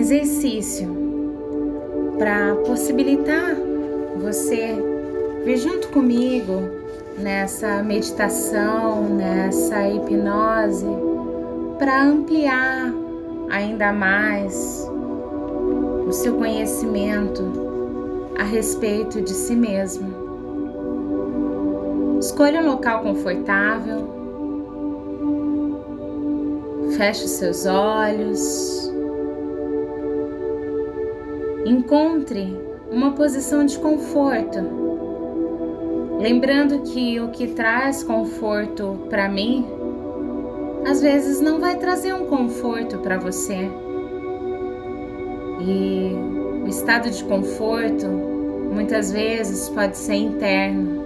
exercício para possibilitar você vir junto comigo nessa meditação, nessa hipnose, para ampliar ainda mais o seu conhecimento a respeito de si mesmo. Escolha um local confortável. Feche os seus olhos. Encontre uma posição de conforto. Lembrando que o que traz conforto para mim, às vezes não vai trazer um conforto para você. E o estado de conforto muitas vezes pode ser interno.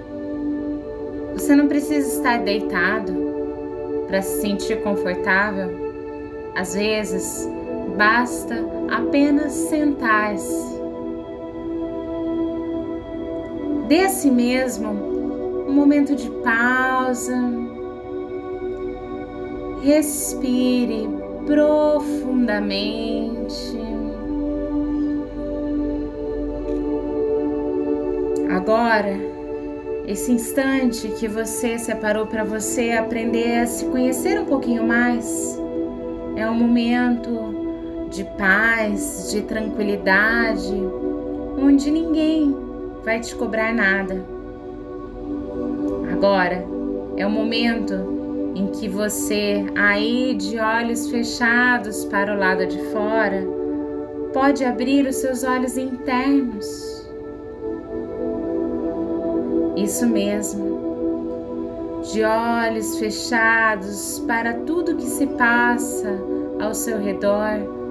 Você não precisa estar deitado para se sentir confortável. Às vezes, basta apenas sentar-se. Si mesmo um momento de pausa. Respire profundamente. Agora, esse instante que você separou para você aprender a se conhecer um pouquinho mais. É um momento de paz, de tranquilidade, onde ninguém vai te cobrar nada. Agora é o momento em que você, aí de olhos fechados para o lado de fora, pode abrir os seus olhos internos isso mesmo. De olhos fechados para tudo que se passa ao seu redor,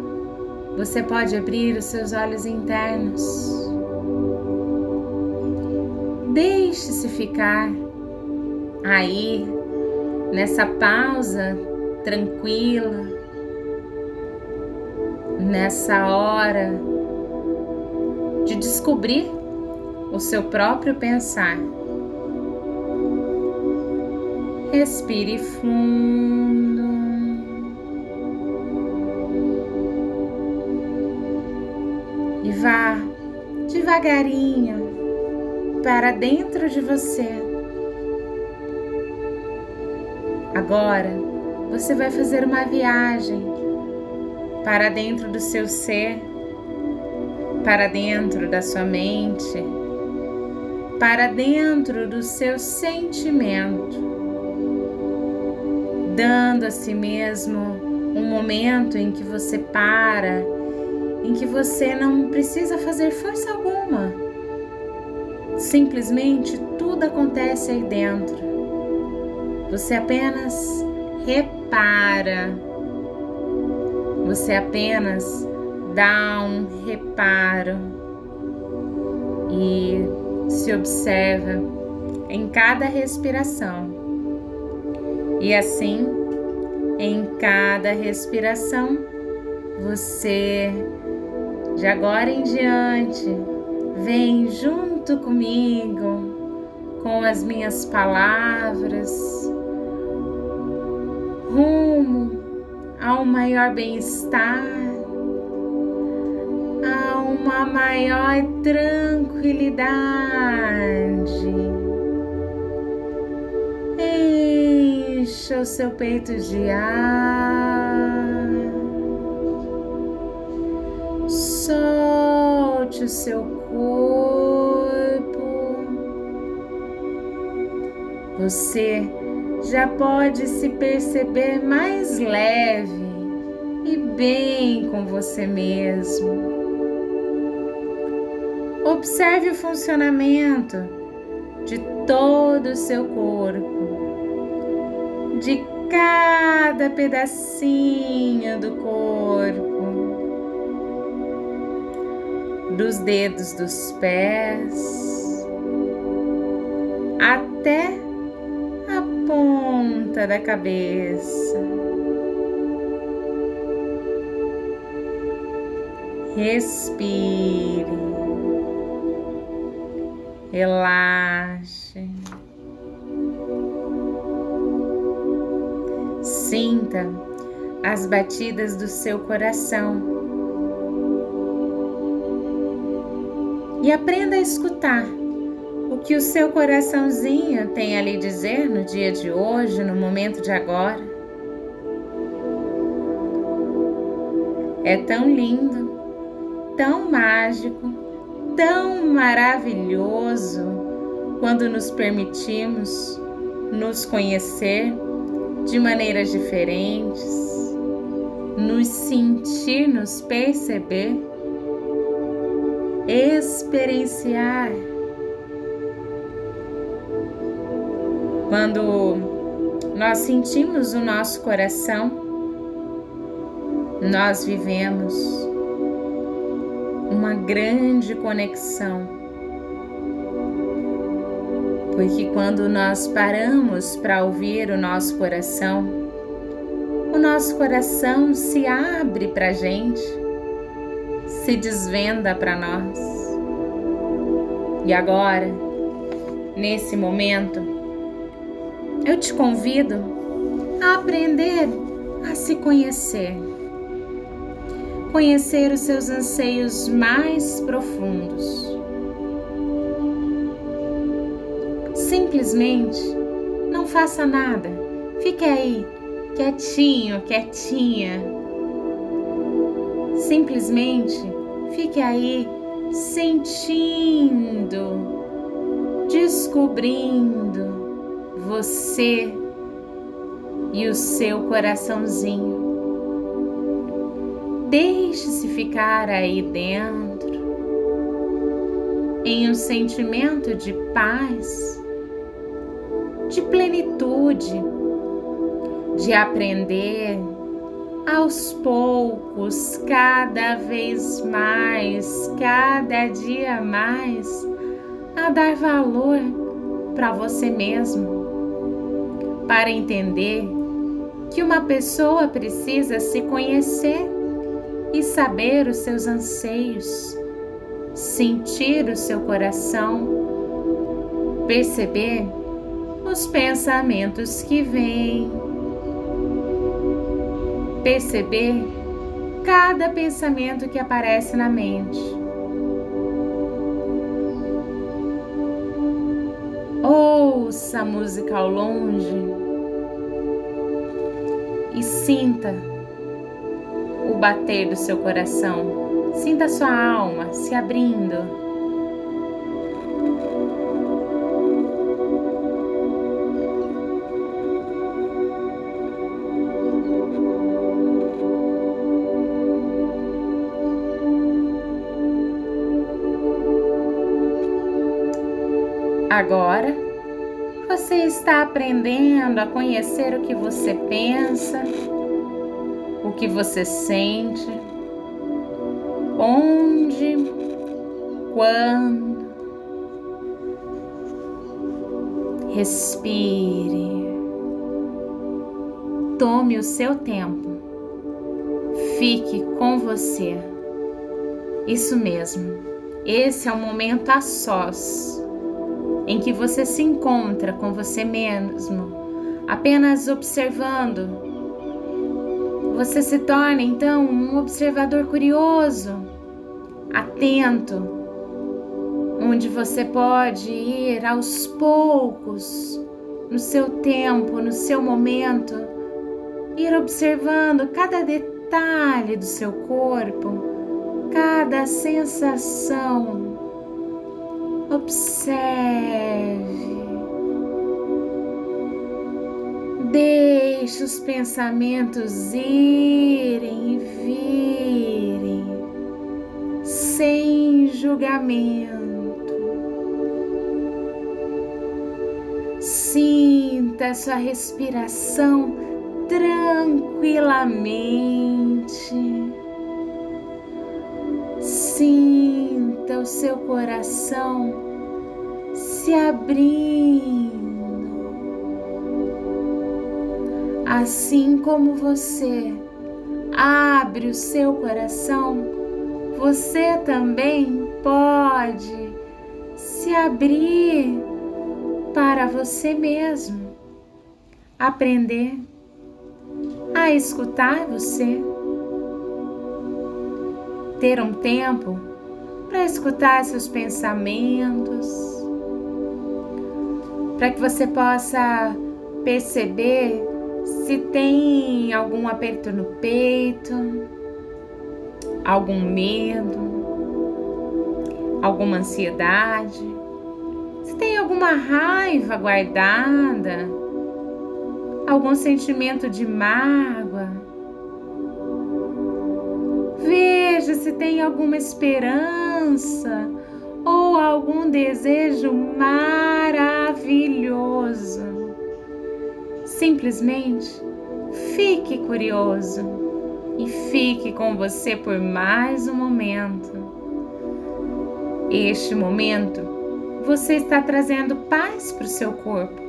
você pode abrir os seus olhos internos. Deixe-se ficar aí, nessa pausa tranquila, nessa hora de descobrir o seu próprio pensar. Respire fundo. E vá devagarinho para dentro de você. Agora você vai fazer uma viagem para dentro do seu ser, para dentro da sua mente, para dentro do seu sentimento dando a si mesmo um momento em que você para, em que você não precisa fazer força alguma. Simplesmente tudo acontece aí dentro. Você apenas repara. Você apenas dá um reparo e se observa em cada respiração. E assim, em cada respiração, você, de agora em diante, vem junto comigo com as minhas palavras, rumo ao maior bem-estar, a uma maior tranquilidade Encha o seu peito de ar. O seu corpo. Você já pode se perceber mais leve e bem com você mesmo. Observe o funcionamento de todo o seu corpo de cada pedacinho do corpo, dos dedos dos pés até a ponta da cabeça. Respire, relaxe. Sinta as batidas do seu coração e aprenda a escutar o que o seu coraçãozinho tem a lhe dizer no dia de hoje, no momento de agora. É tão lindo, tão mágico, tão maravilhoso quando nos permitimos nos conhecer de maneiras diferentes, nos sentir, nos perceber, experienciar. Quando nós sentimos o nosso coração, nós vivemos uma grande conexão porque quando nós paramos para ouvir o nosso coração, o nosso coração se abre para a gente, se desvenda para nós. E agora, nesse momento, eu te convido a aprender a se conhecer, conhecer os seus anseios mais profundos Simplesmente não faça nada. Fique aí, quietinho, quietinha. Simplesmente fique aí sentindo, descobrindo você e o seu coraçãozinho. Deixe-se ficar aí dentro em um sentimento de paz de plenitude, de aprender aos poucos, cada vez mais, cada dia mais, a dar valor para você mesmo, para entender que uma pessoa precisa se conhecer e saber os seus anseios, sentir o seu coração, perceber os pensamentos que vêm. Perceber cada pensamento que aparece na mente. Ouça a música ao longe e sinta o bater do seu coração. Sinta sua alma se abrindo. Agora você está aprendendo a conhecer o que você pensa, o que você sente, onde, quando. Respire. Tome o seu tempo. Fique com você. Isso mesmo. Esse é o momento a sós em que você se encontra com você mesmo, apenas observando. Você se torna então um observador curioso, atento, onde você pode ir aos poucos, no seu tempo, no seu momento, ir observando cada detalhe do seu corpo, cada sensação Observe. Deixe os pensamentos irem e virem sem julgamento. Sinta sua respiração tranquilamente. Sinta o seu coração se abrindo, assim como você abre o seu coração, você também pode se abrir para você mesmo, aprender a escutar você, ter um tempo para escutar seus pensamentos, para que você possa perceber se tem algum aperto no peito, algum medo, alguma ansiedade, se tem alguma raiva guardada, algum sentimento de mágoa. Veja se tem alguma esperança ou algum desejo maravilhoso. Simplesmente fique curioso e fique com você por mais um momento. Este momento você está trazendo paz para o seu corpo.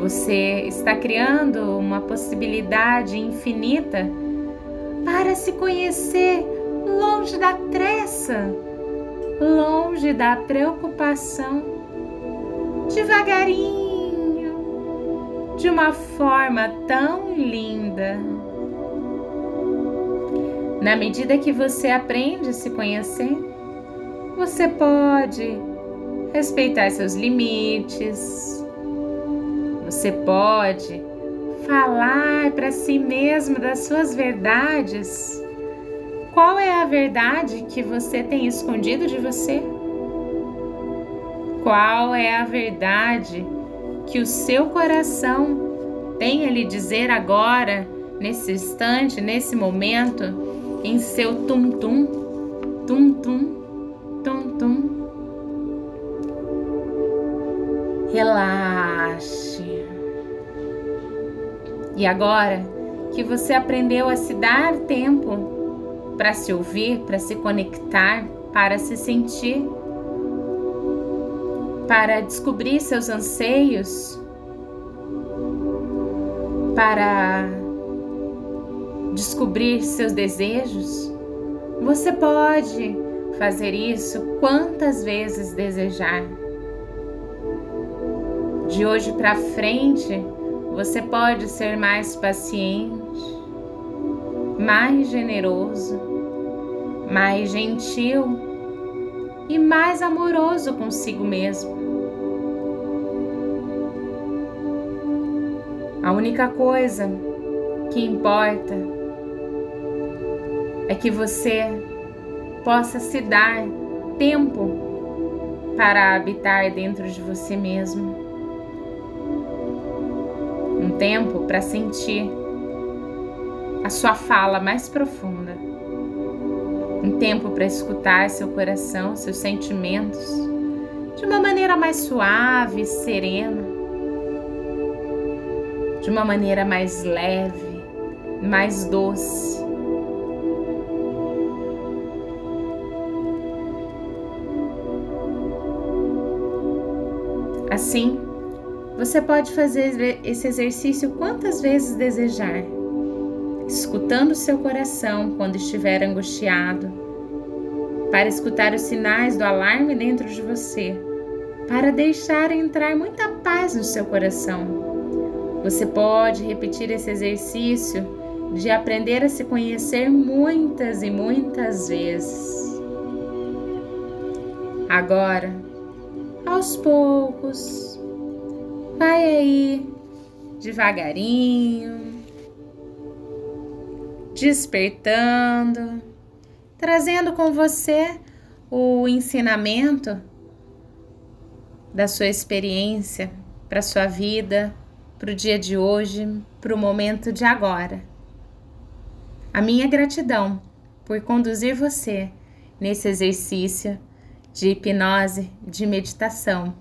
Você está criando uma possibilidade infinita para se conhecer longe da tressa, longe da preocupação, devagarinho de uma forma tão linda. Na medida que você aprende a se conhecer, você pode respeitar seus limites, você pode falar para si mesmo das suas verdades. Qual é a verdade que você tem escondido de você? Qual é a verdade que o seu coração tem a lhe dizer agora, nesse instante, nesse momento, em seu tum-tum, tum-tum, tum-tum. Relaxe. E agora que você aprendeu a se dar tempo para se ouvir, para se conectar, para se sentir, para descobrir seus anseios, para descobrir seus desejos, você pode fazer isso quantas vezes desejar. De hoje para frente, você pode ser mais paciente, mais generoso, mais gentil e mais amoroso consigo mesmo. A única coisa que importa é que você possa se dar tempo para habitar dentro de você mesmo. Um tempo para sentir sua fala mais profunda. Um tempo para escutar seu coração, seus sentimentos de uma maneira mais suave, serena de uma maneira mais leve, mais doce. Assim, você pode fazer esse exercício quantas vezes desejar, escutando seu coração quando estiver angustiado, para escutar os sinais do alarme dentro de você, para deixar entrar muita paz no seu coração você pode repetir esse exercício de aprender a se conhecer muitas e muitas vezes. Agora, aos poucos, vai aí devagarinho, despertando, trazendo com você o ensinamento da sua experiência para sua vida para o dia de hoje, para o momento de agora. A minha gratidão por conduzir você nesse exercício de hipnose, de meditação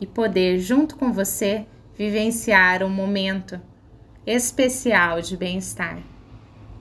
e poder, junto com você, vivenciar um momento especial de bem-estar.